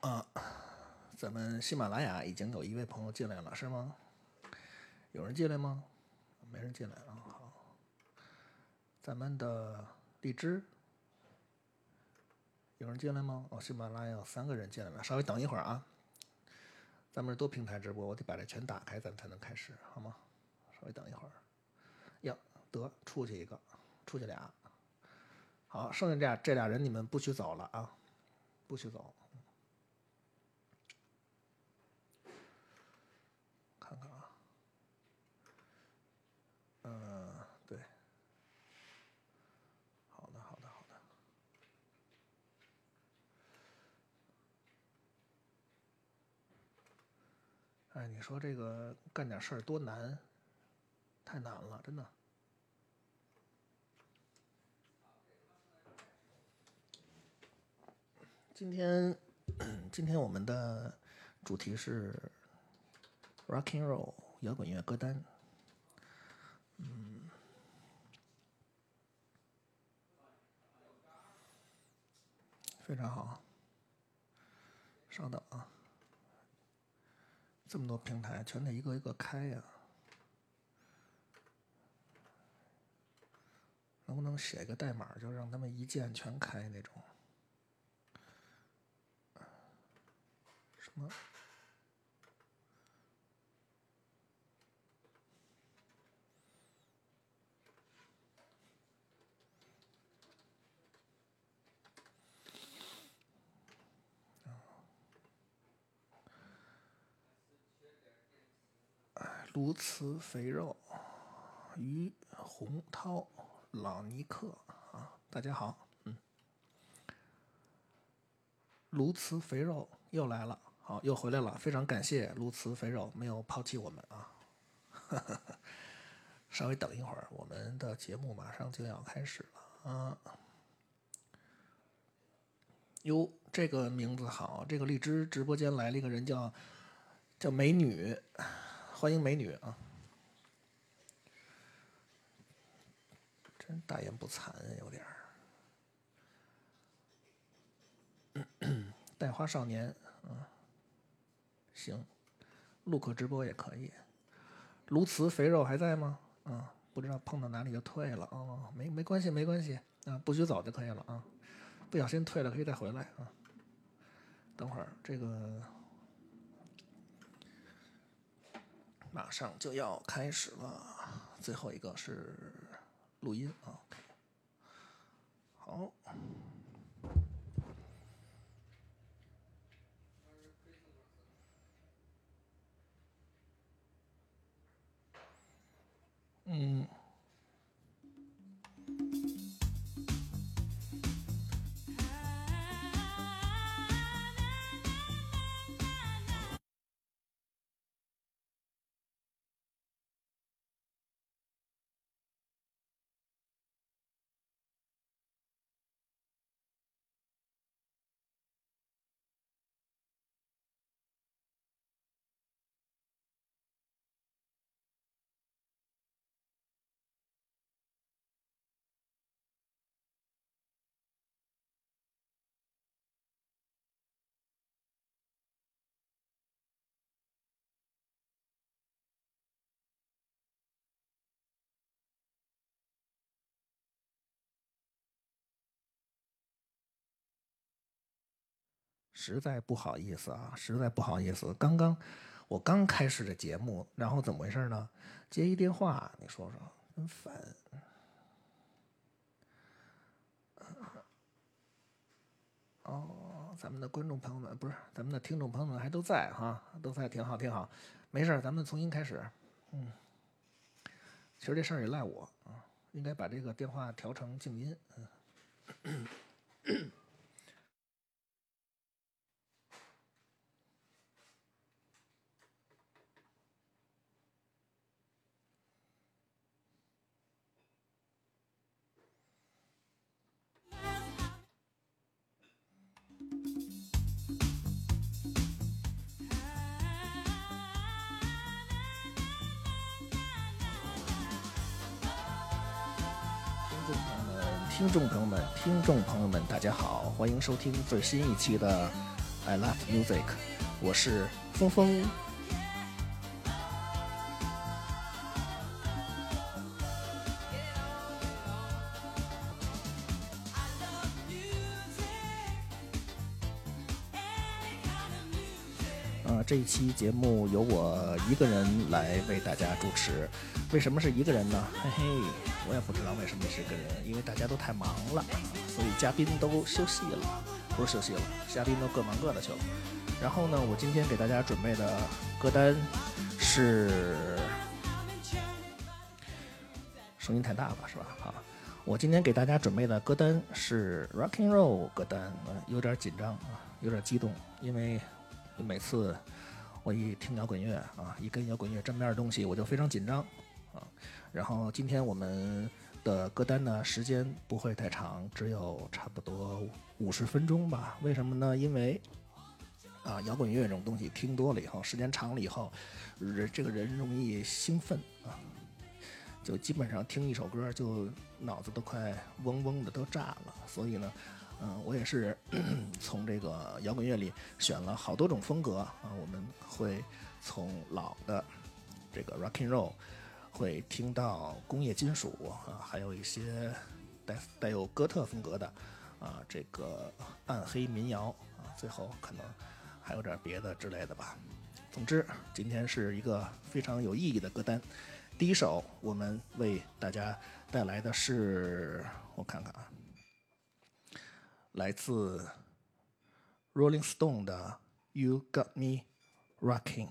啊，咱们喜马拉雅已经有一位朋友进来了，是吗？有人进来吗？没人进来啊。好，咱们的荔枝有人进来吗？哦，喜马拉雅有三个人进来了，稍微等一会儿啊。咱们是多平台直播，我得把这全打开，咱们才能开始，好吗？稍微等一会儿。呀，得出去一个，出去俩。好，剩下这俩这俩人你们不许走了啊，不许走。看看啊，嗯，对，好的，好的，好的。哎，你说这个干点事儿多难，太难了，真的。今天，今天我们的主题是 rock and roll 摇滚乐歌单。嗯，非常好。稍等啊，这么多平台，全得一个一个开呀。能不能写个代码，就让他们一键全开那种？什么？卢茨肥肉，于洪涛，老尼克啊，大家好，嗯，卢茨肥肉又来了。好，又回来了，非常感谢卢茨肥肉没有抛弃我们啊！稍微等一会儿，我们的节目马上就要开始了啊！哟，这个名字好，这个荔枝直播间来了一个人，叫叫美女，欢迎美女啊！真大言不惭，有点儿。带花少年，嗯。行，录课直播也可以。卢茨肥肉还在吗？啊，不知道碰到哪里就退了啊，没没关系，没关系啊，不许走就可以了啊。不小心退了可以再回来啊。等会儿这个马上就要开始了，最后一个是录音啊。好。嗯。实在不好意思啊，实在不好意思。刚刚我刚开始这节目，然后怎么回事呢？接一电话，你说说，真烦。哦，咱们的观众朋友们，不是咱们的听众朋友们，还都在哈，都在，挺好，挺好。没事，咱们重新开始。嗯，其实这事儿也赖我啊，应该把这个电话调成静音。嗯。听众朋友们，大家好，欢迎收听最新一期的 I love music，我是峰峰。这一期节目由我一个人来为大家主持。为什么是一个人呢？嘿嘿，我也不知道为什么是个人，因为大家都太忙了，所以嘉宾都休息了，不是休息了，嘉宾都各忙各的去了。然后呢，我今天给大家准备的歌单是，声音太大了是吧？好，我今天给大家准备的歌单是 Rock and Roll 歌单，有点紧张啊，有点激动，因为每次我一听摇滚乐啊，一跟摇滚乐沾边的东西，我就非常紧张啊。然后今天我们的歌单呢，时间不会太长，只有差不多五十分钟吧。为什么呢？因为啊，摇滚乐这种东西听多了以后，时间长了以后，人这个人容易兴奋啊，就基本上听一首歌就脑子都快嗡嗡的都炸了。所以呢，嗯，我也是 从这个摇滚乐里选了好多种风格啊，我们会从老的这个 rock and roll 会听到工业金属啊，还有一些带带有哥特风格的啊，这个暗黑民谣啊，最后可能。还有点别的之类的吧。总之，今天是一个非常有意义的歌单。第一首，我们为大家带来的是，我看看啊，来自 Rolling Stone 的《You Got Me Rocking》。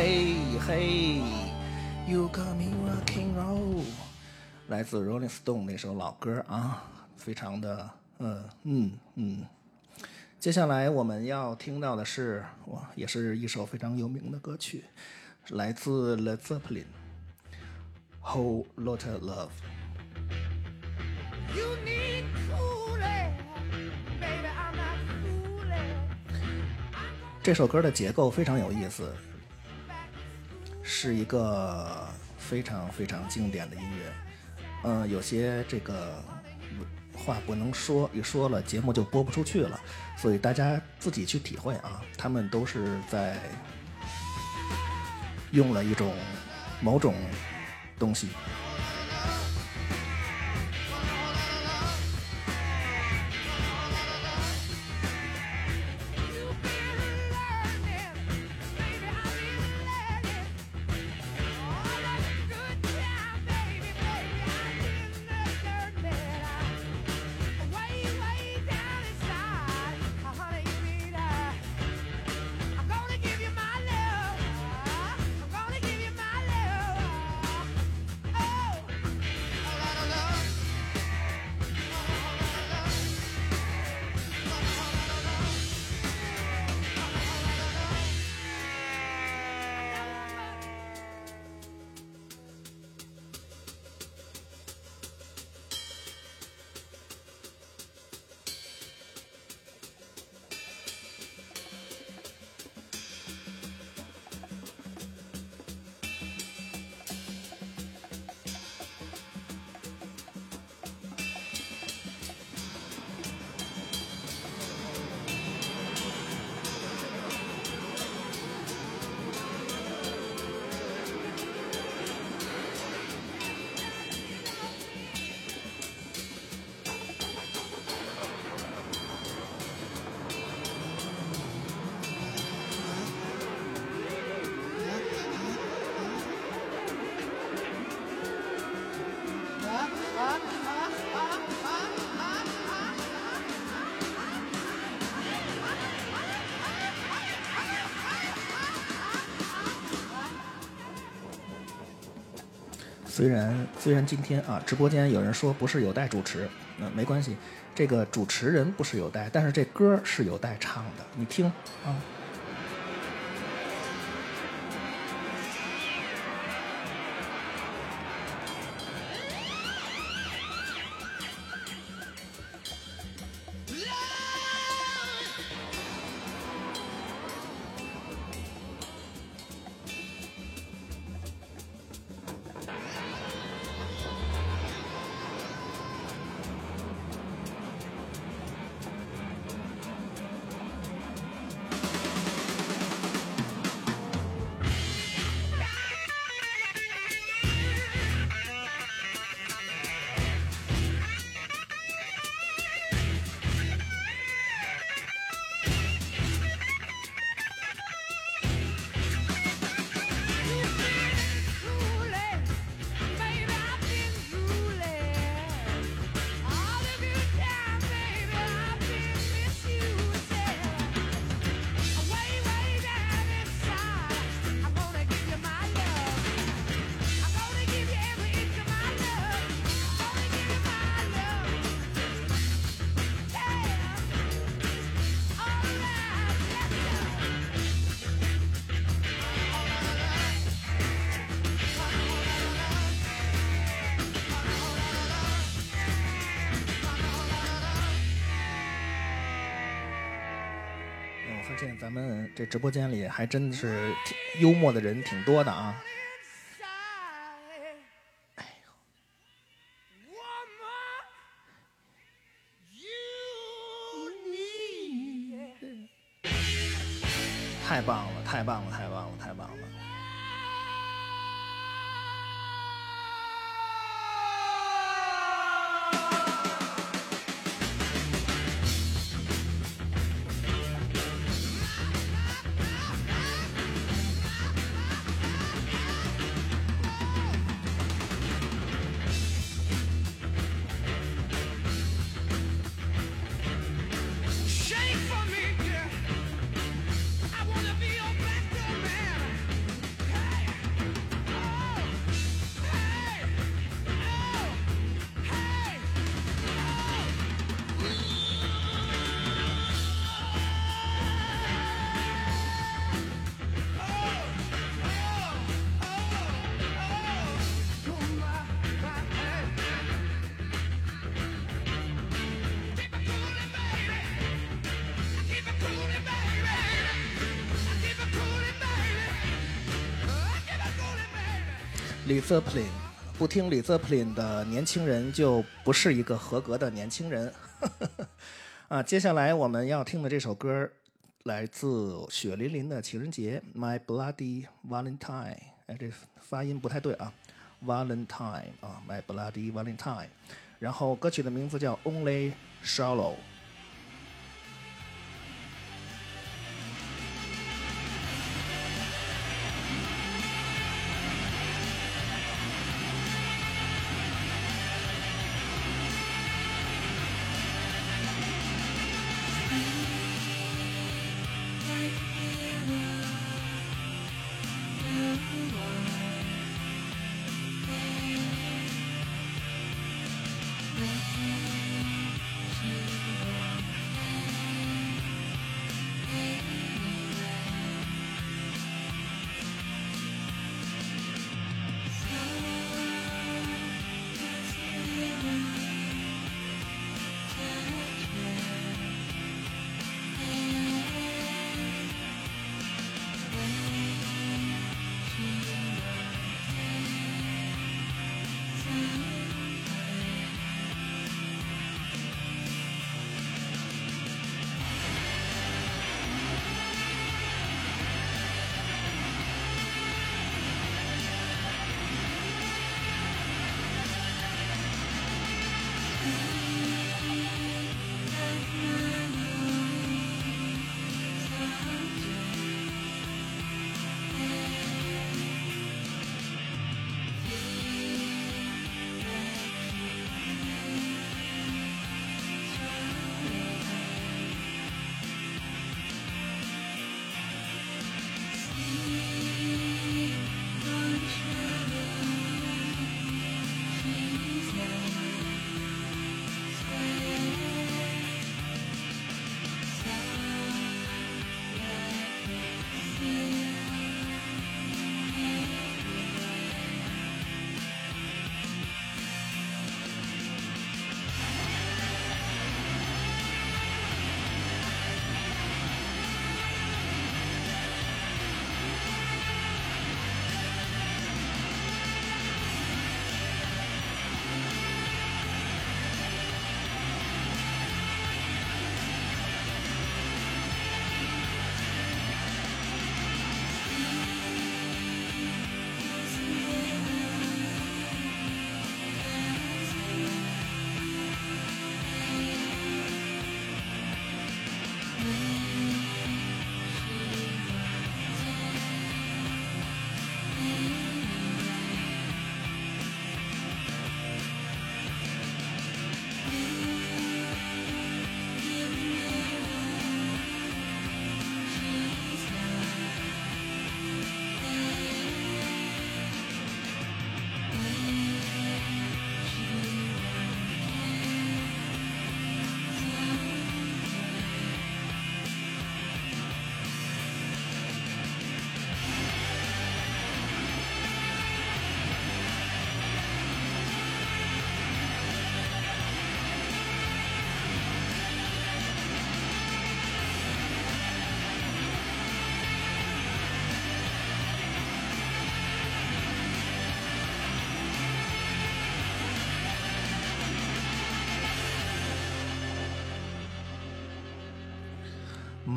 嘿嘿，You got me rocking roll，来自 Rolling Stone 那首老歌啊，非常的嗯嗯嗯。接下来我们要听到的是哇，也是一首非常有名的歌曲，来自 Led Zeppelin，《Whole Lotta Love》。这首歌的结构非常有意思，是一个非常非常经典的音乐。嗯，有些这个话不能说，一说了节目就播不出去了，所以大家自己去体会啊。他们都是在用了一种某种东西。虽然虽然今天啊，直播间有人说不是有待主持，嗯没关系，这个主持人不是有待，但是这歌是有待唱的，你听啊。我发现咱们这直播间里还真是幽默的人挺多的啊！哎呦，太棒了，太棒了，太棒了，太 Zeppelin，，不听李泽普林的年轻人就不是一个合格的年轻人。啊，接下来我们要听的这首歌来自《血淋淋的情人节》，My Bloody Valentine。哎，这发音不太对啊，Valentine 啊，My Bloody Valentine。然后歌曲的名字叫 Only Shallow。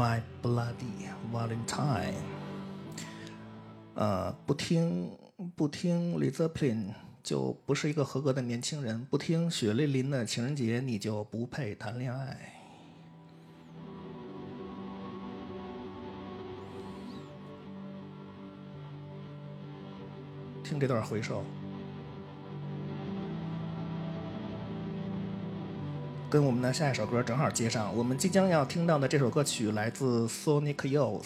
My bloody Valentine，呃，不听不听 Led Zeppelin 就不是一个合格的年轻人，不听血淋淋的情人节你就不配谈恋爱。听这段回首。跟我们的下一首歌正好接上。我们即将要听到的这首歌曲来自 Sonic Youth，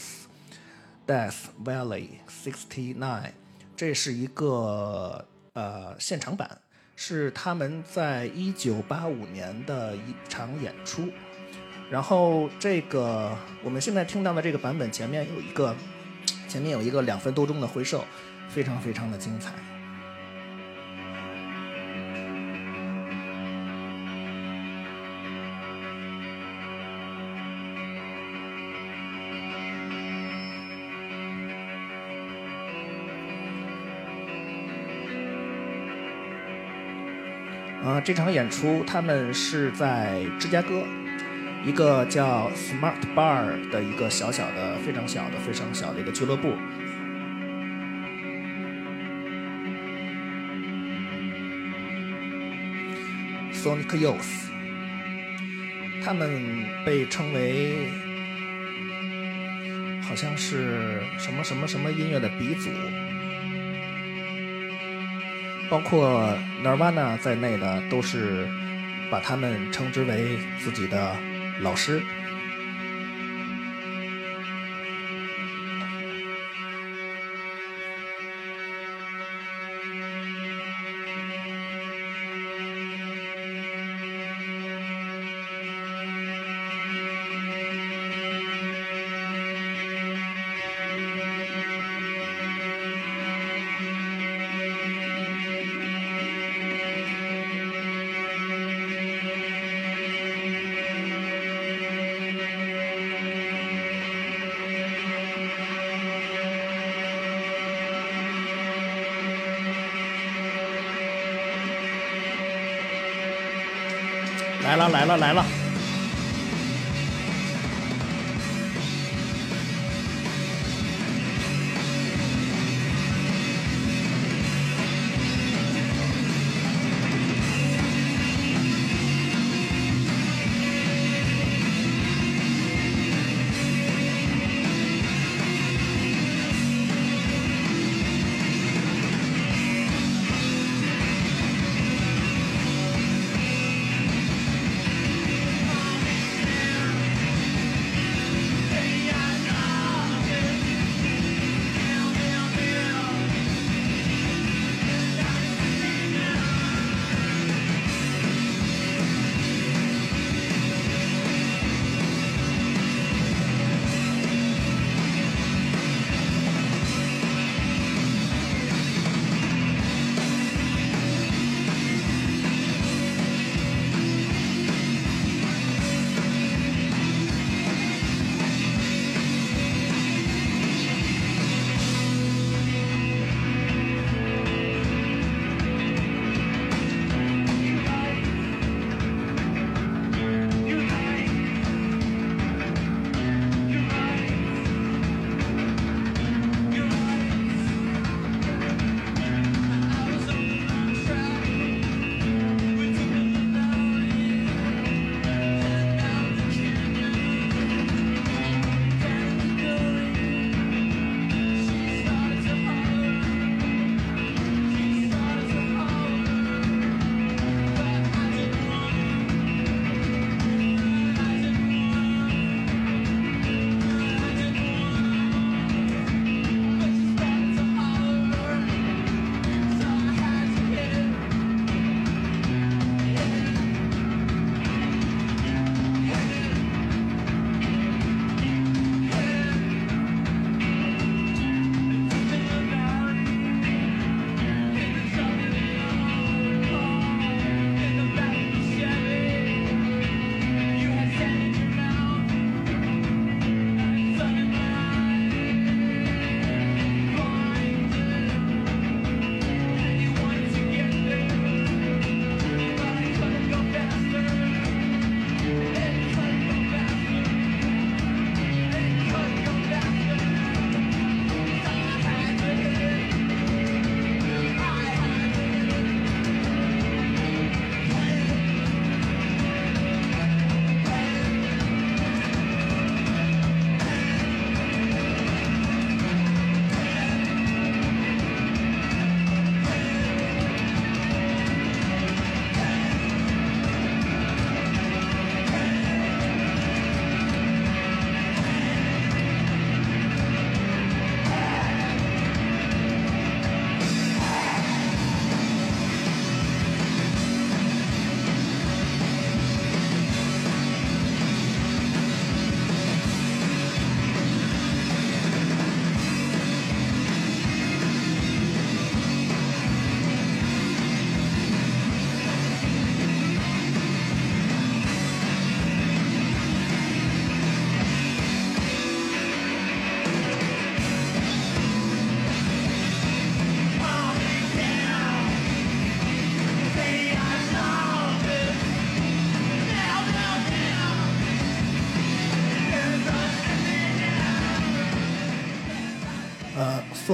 《Death Valley 69》，这是一个呃现场版，是他们在一九八五年的一场演出。然后这个我们现在听到的这个版本前面有一个前面有一个两分多钟的回首，非常非常的精彩。这场演出他们是在芝加哥一个叫 Smart Bar 的一个小小的、非常小的、非常小的一个俱乐部。Sonic Youth，他们被称为好像是什么什么什么音乐的鼻祖，包括 Nirvana 在内的都是把他们称之为自己的老师。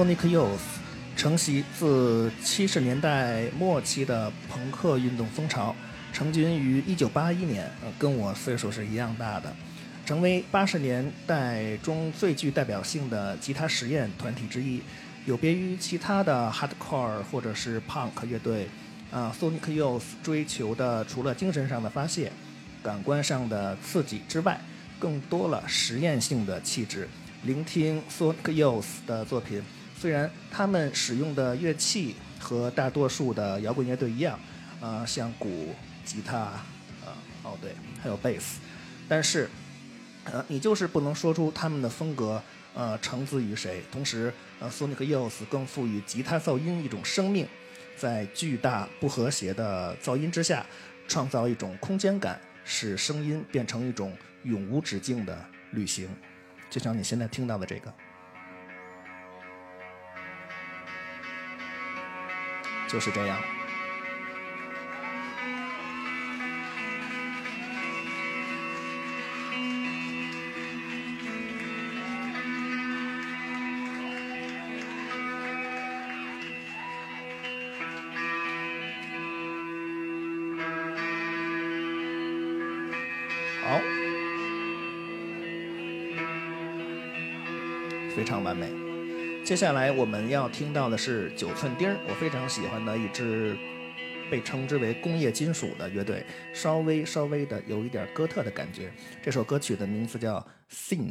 Sonic Youth 承袭自七十年代末期的朋克运动风潮，成军于一九八一年，呃，跟我岁数是一样大的，成为八十年代中最具代表性的吉他实验团体之一。有别于其他的 Hardcore 或者是 Punk 乐队，啊，Sonic Youth 追求的除了精神上的发泄、感官上的刺激之外，更多了实验性的气质。聆听 Sonic Youth 的作品，虽然他们使用的乐器和大多数的摇滚乐队一样，啊，像鼓、吉他，啊，哦对，还有贝斯，但是，呃，你就是不能说出他们的风格，呃，承自于谁。同时，呃，Sonic Youth 更赋予吉他噪音一种生命，在巨大不和谐的噪音之下，创造一种空间感，使声音变成一种永无止境的旅行。就像你现在听到的这个，就是这样。好。非常完美。接下来我们要听到的是九寸钉儿，我非常喜欢的一支被称之为工业金属的乐队，稍微稍微的有一点哥特的感觉。这首歌曲的名字叫《Sing》。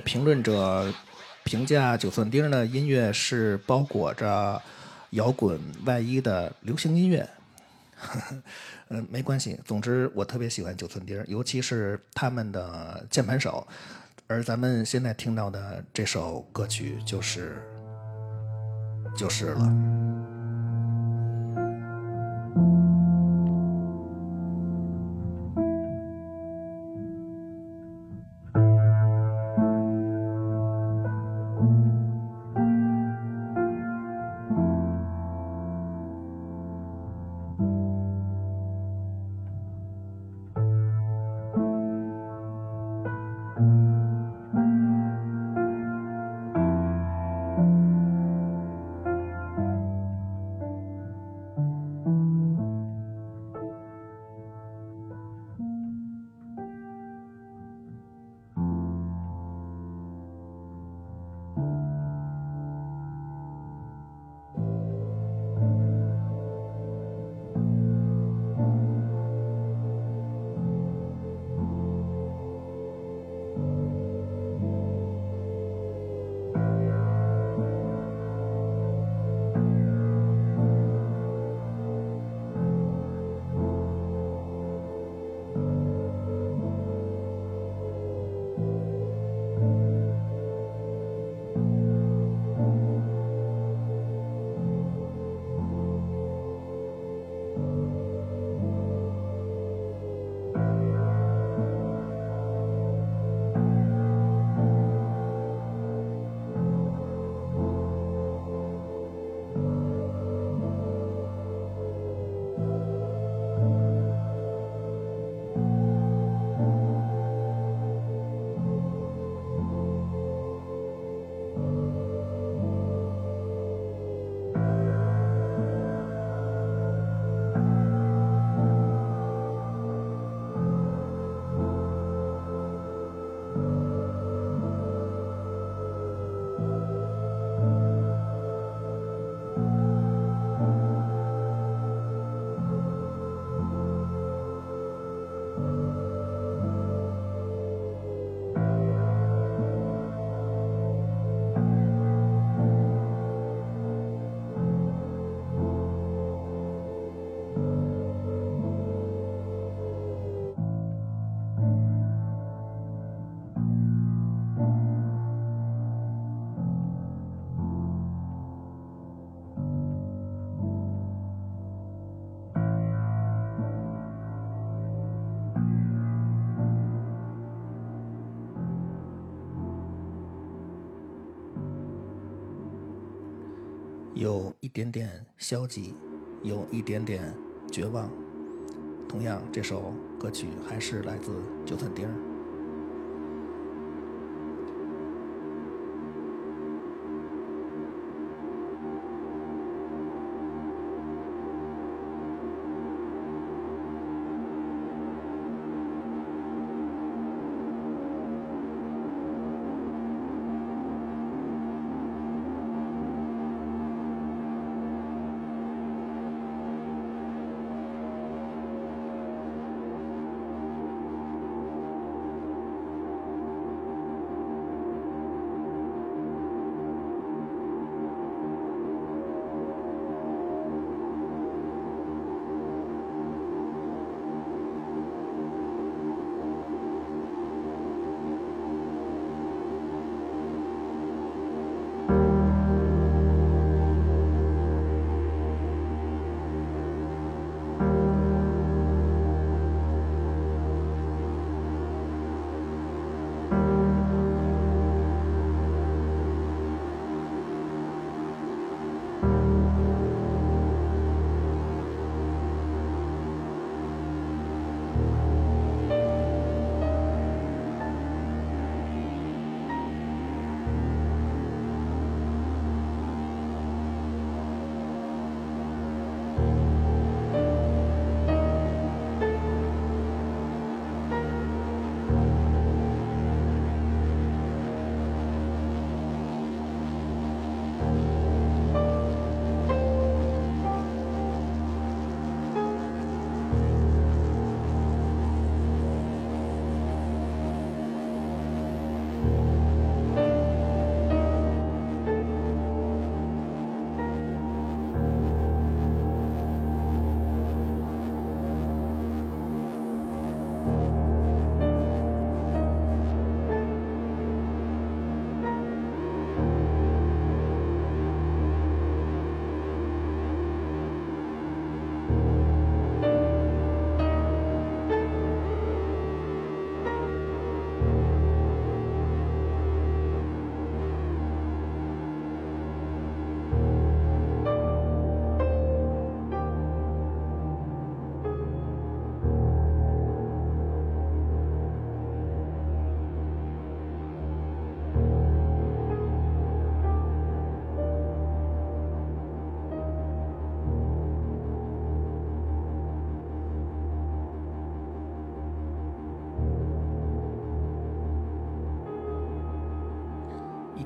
评论者评价九寸钉的音乐是包裹着摇滚外衣的流行音乐。嗯，没关系。总之，我特别喜欢九寸钉，尤其是他们的键盘手。而咱们现在听到的这首歌曲就是就是了。点点消极，有一点点绝望。同样，这首歌曲还是来自九寸钉。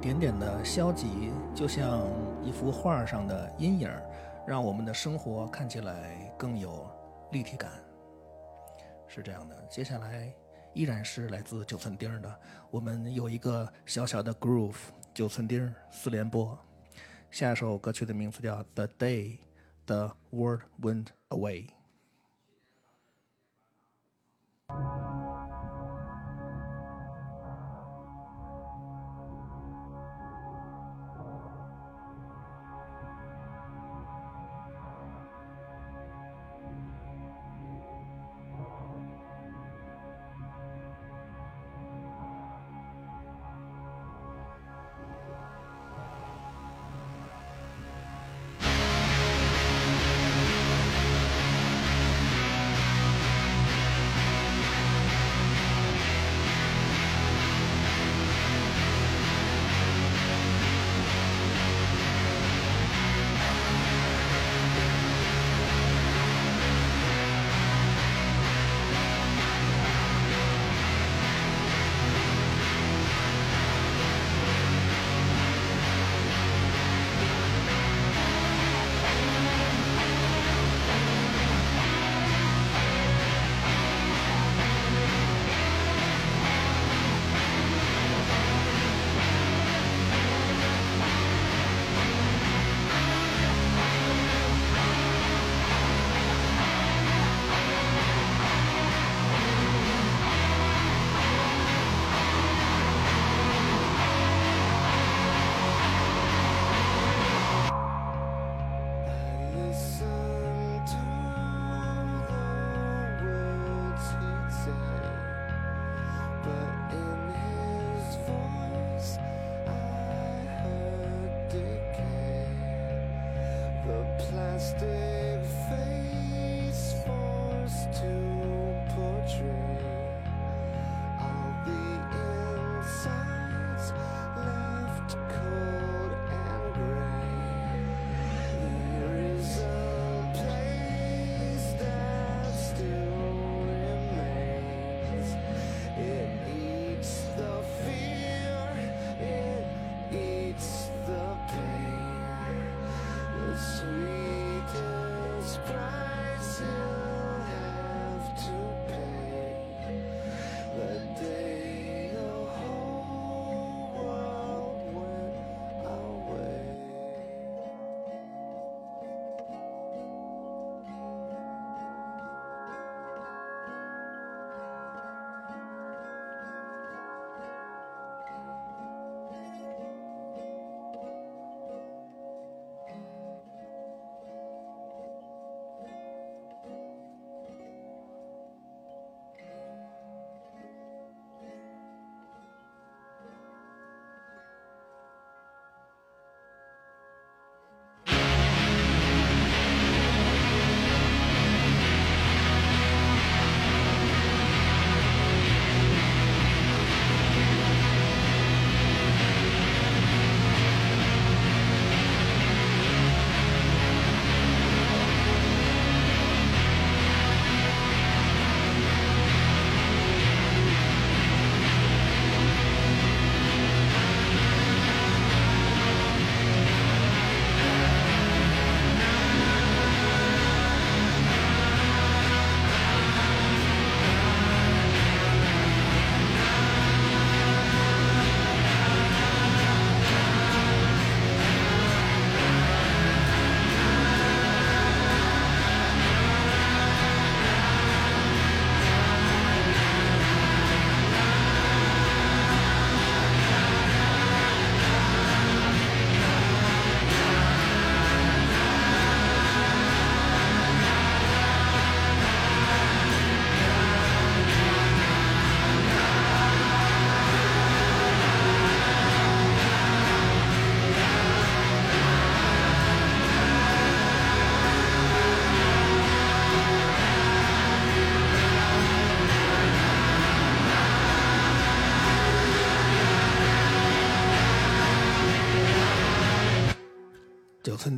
点点的消极，就像一幅画上的阴影，让我们的生活看起来更有立体感。是这样的，接下来依然是来自九寸钉的，我们有一个小小的 groove，九寸钉四连播。下一首歌曲的名字叫《The Day the World Went Away》。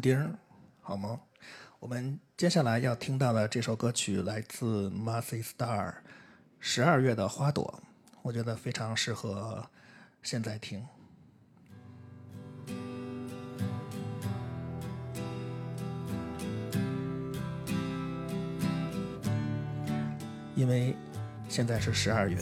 丁，好吗？我们接下来要听到的这首歌曲来自 m a s i Star，《十二月的花朵》，我觉得非常适合现在听。因为现在是十二月。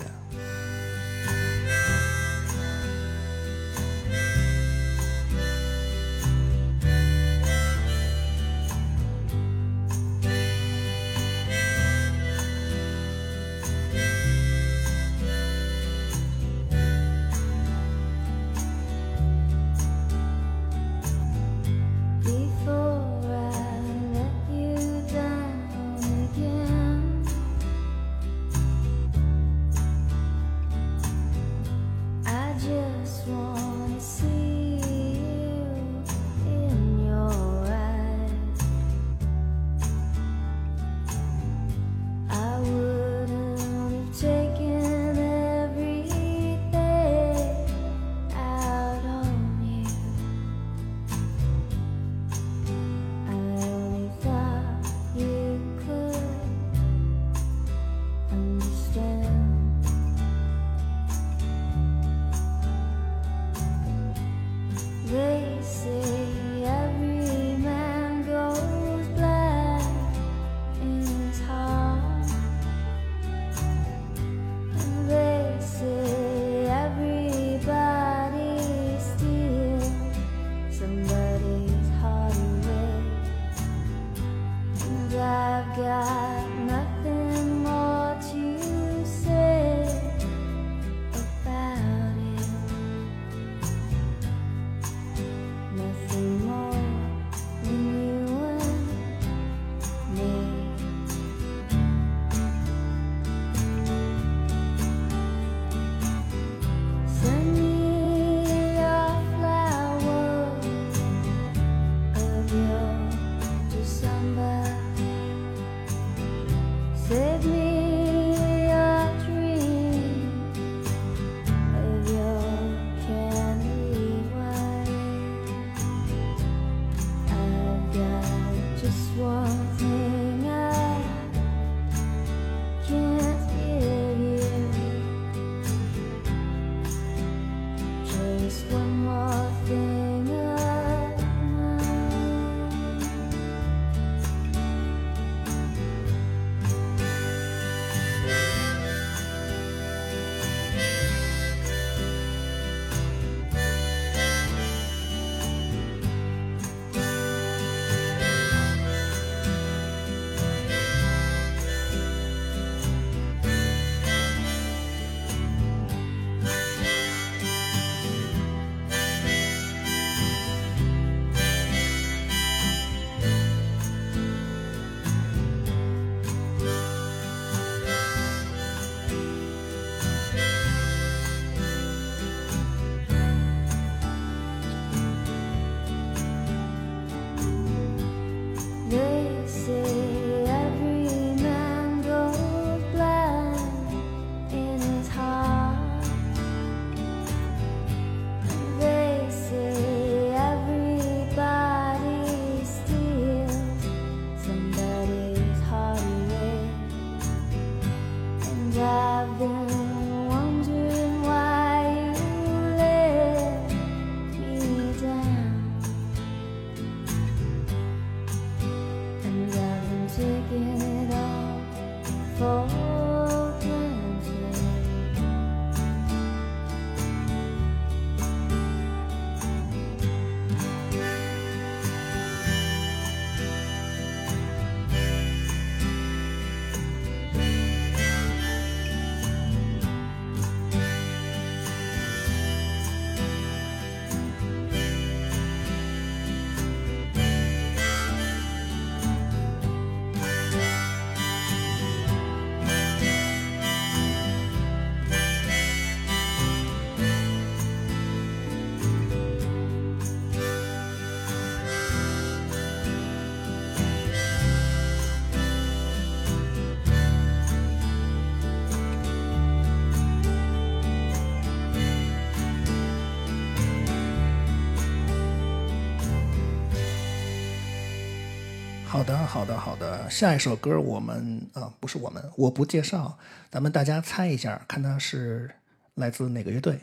好的，好的，下一首歌我们啊，不是我们，我不介绍，咱们大家猜一下，看它是来自哪个乐队。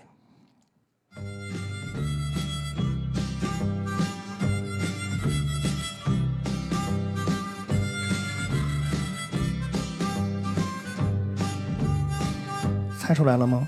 猜出来了吗？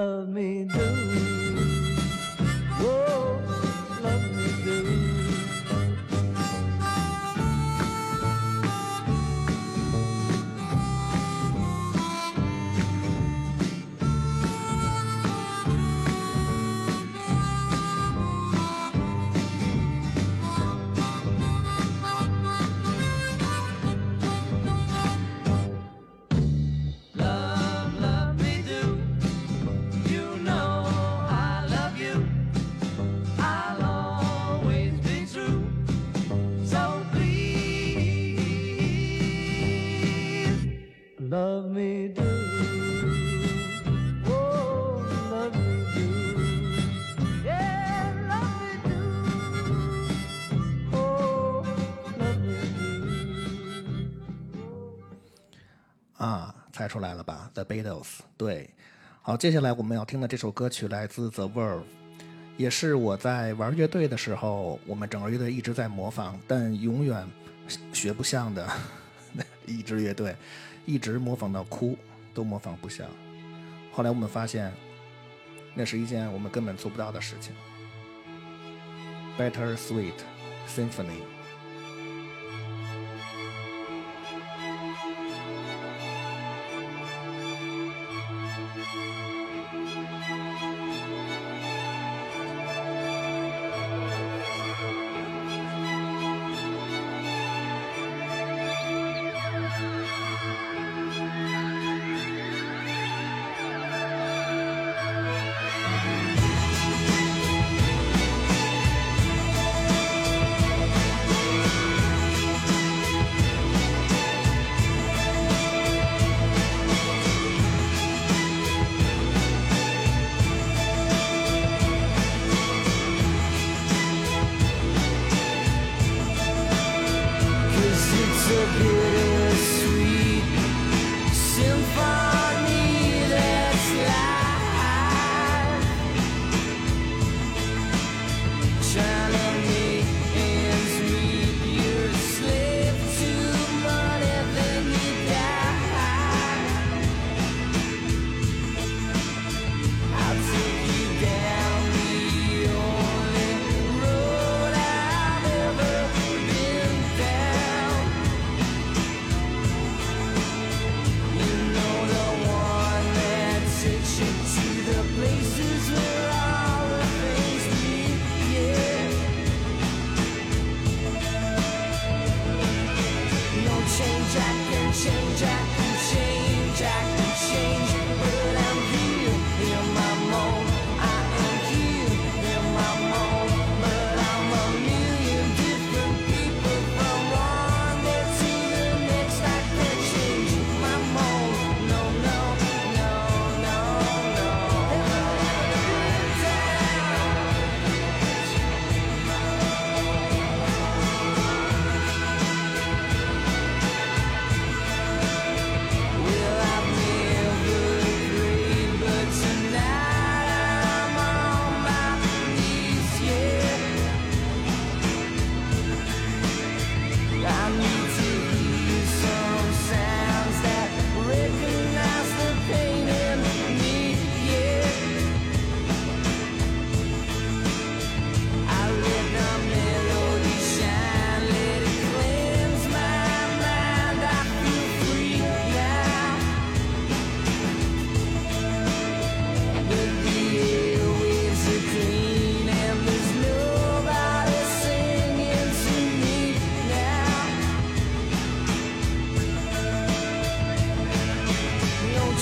love me. 猜出来了吧？The Beatles，对。好，接下来我们要听的这首歌曲来自 The Verve，也是我在玩乐队的时候，我们整个乐队一直在模仿，但永远学不像的 一支乐队，一直模仿到哭，都模仿不像。后来我们发现，那是一件我们根本做不到的事情。Better Sweet Symphony。disappeared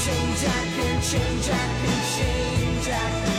Change, I can change, I can change, I can.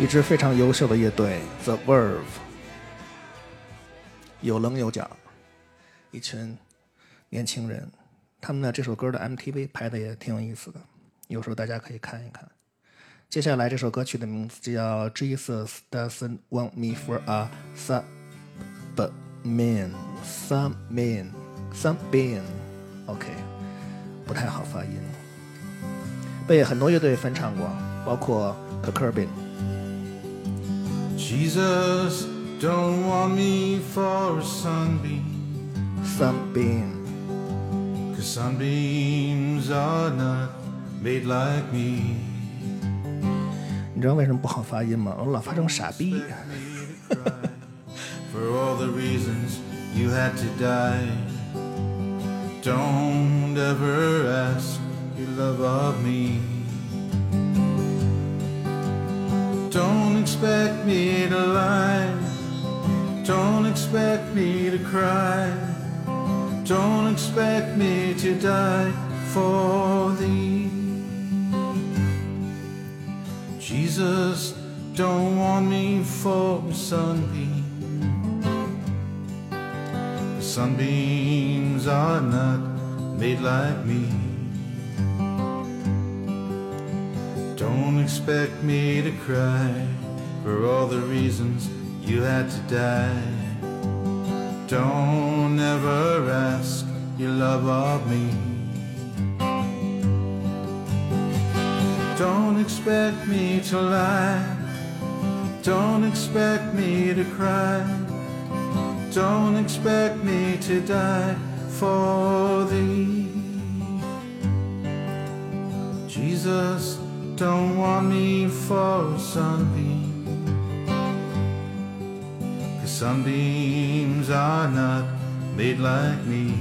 一支非常优秀的乐队 The Verve，有棱有角，一群年轻人，他们的这首歌的 MTV 拍的也挺有意思的，有时候大家可以看一看。接下来这首歌曲的名字叫《Jesus Doesn't Want Me for a Sub Man Some Man Some Man》，OK，不太好发音，被很多乐队翻唱过，包括可克宾。Jesus don't want me for a sunbeam, Sunbeam， cause sunbeams are not made like me. 你知道为什么不好发音吗？我老发成傻逼。 For all the reasons you had to die. Don't ever ask your love of me. Don't expect me to lie. Don't expect me to cry. Don't expect me to die for thee. Jesus don't want me for a sunbeam. The sunbeams are not made like me. Don't expect me to cry for all the reasons you had to die. Don't ever ask your love of me. Don't expect me to lie. Don't expect me to cry. Don't expect me to die for thee. Jesus don't want me for a sunbeam. Cause sunbeams are not made like me.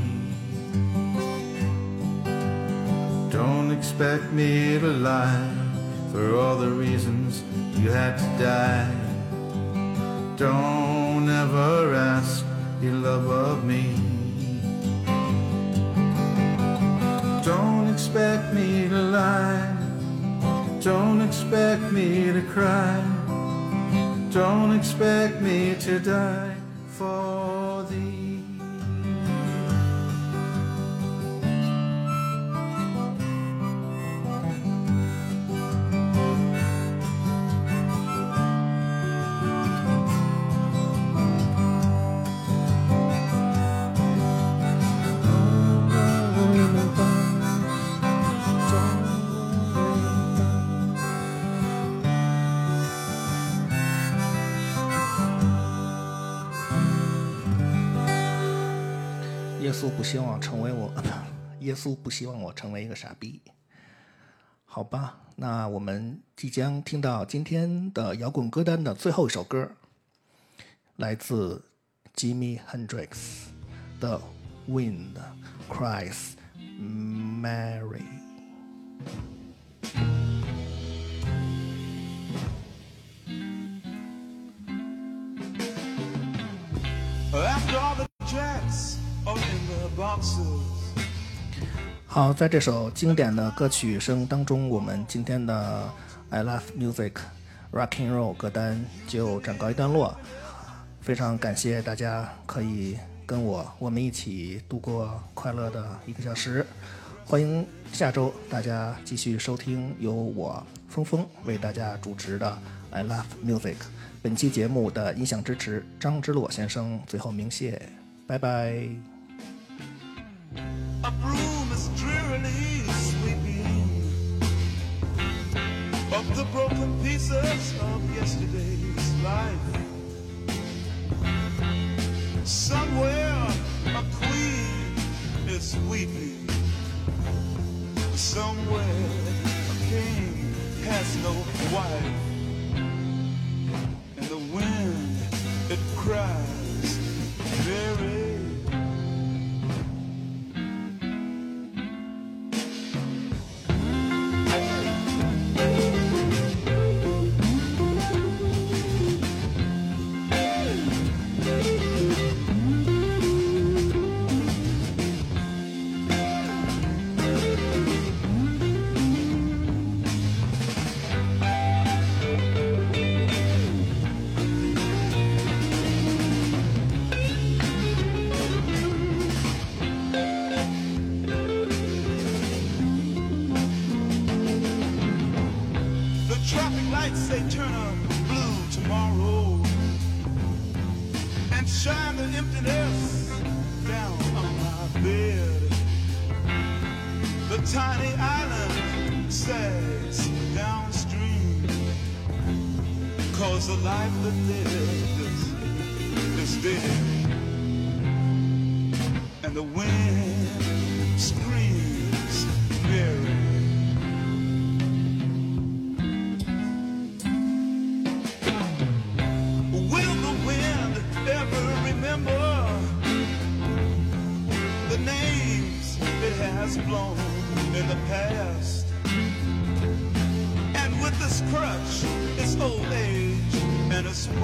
Don't expect me to lie for all the reasons you had to die. Don't ever ask your love of me. Don't expect me to lie. Don't expect me to cry. Don't expect me to die for 稣不希望成为我，耶稣不希望我成为一个傻逼。好吧，那我们即将听到今天的摇滚歌单的最后一首歌，来自 Jimi Hendrix 的《Wind Cries Mary》。好，在这首经典的歌曲声当中，我们今天的 I Love Music Rock and Roll 歌单就暂告一段落。非常感谢大家可以跟我我们一起度过快乐的一个小时。欢迎下周大家继续收听由我峰峰为大家主持的 I Love Music。本期节目的音响支持张之洛先生最后鸣谢，拜拜。The broken pieces of yesterday's life. Somewhere a queen is weeping. Somewhere a king has no wife. And the wind, it cries, Mary.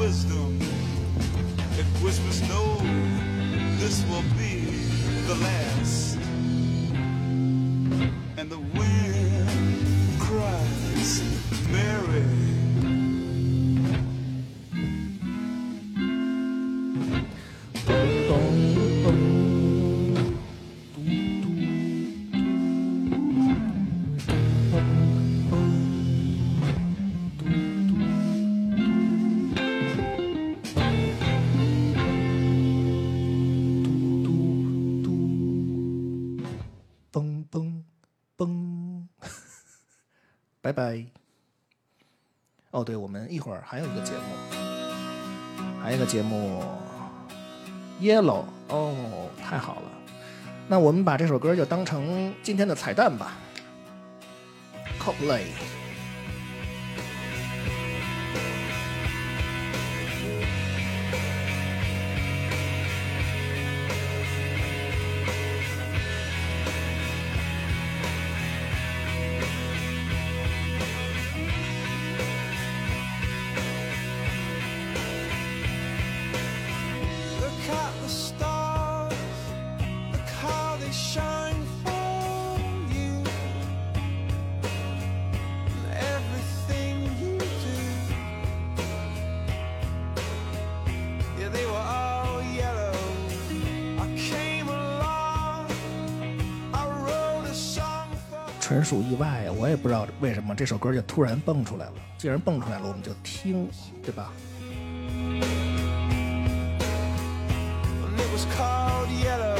Wisdom, it whispers, no, this will be the last. And the 拜。哦，对，我们一会儿还有一个节目，还有一个节目，Yellow。哦，太好了，那我们把这首歌就当成今天的彩蛋吧。Coldplay。我也不知道为什么这首歌就突然蹦出来了。既然蹦出来了，我们就听，对吧？it was called yellow.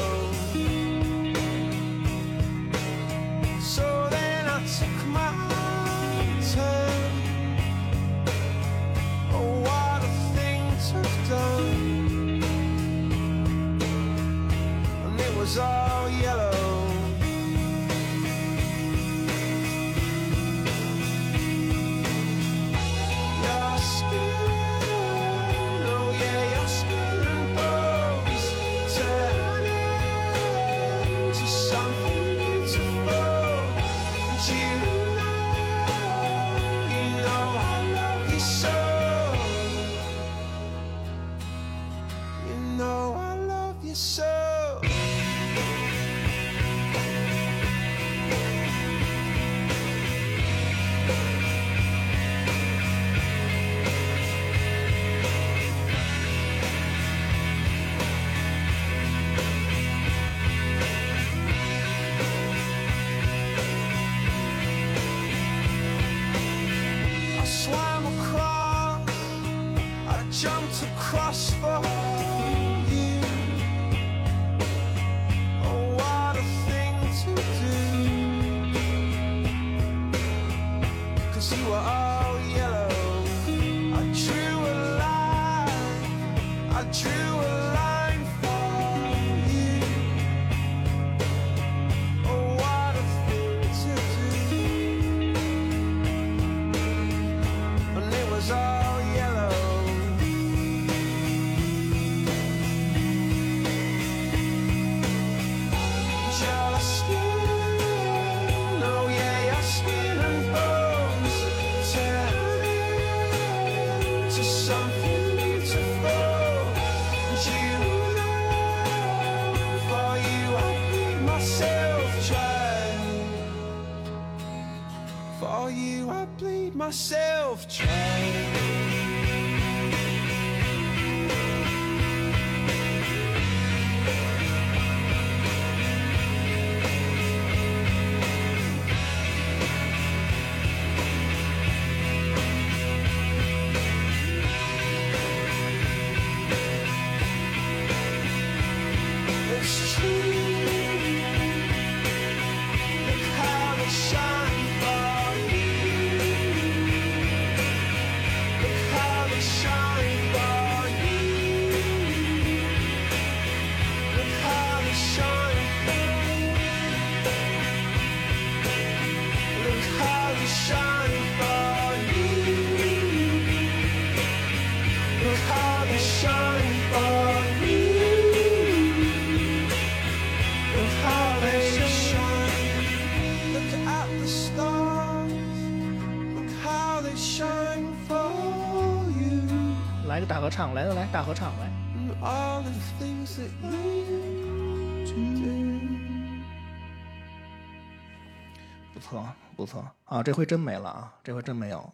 不错啊！这回真没了啊！这回真没有。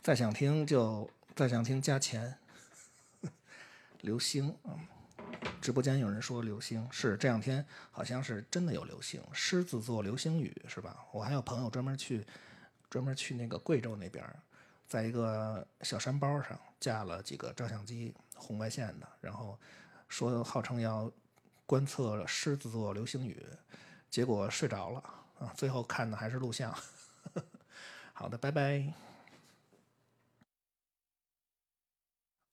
再想听就再想听加钱。流星，嗯，直播间有人说流星是这两天好像是真的有流星，狮子座流星雨是吧？我还有朋友专门去专门去那个贵州那边，在一个小山包上架了几个照相机，红外线的，然后说号称要观测狮子座流星雨，结果睡着了啊，最后看的还是录像。好的，拜拜。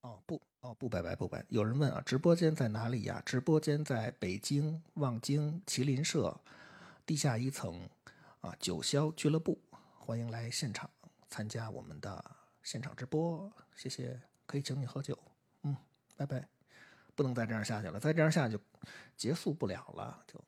哦不，哦不，拜拜不拜。有人问啊，直播间在哪里呀？直播间在北京望京麒麟社地下一层啊九霄俱乐部，欢迎来现场参加我们的现场直播，谢谢，可以请你喝酒。嗯，拜拜。不能再这样下去了，再这样下去结束不了了，就。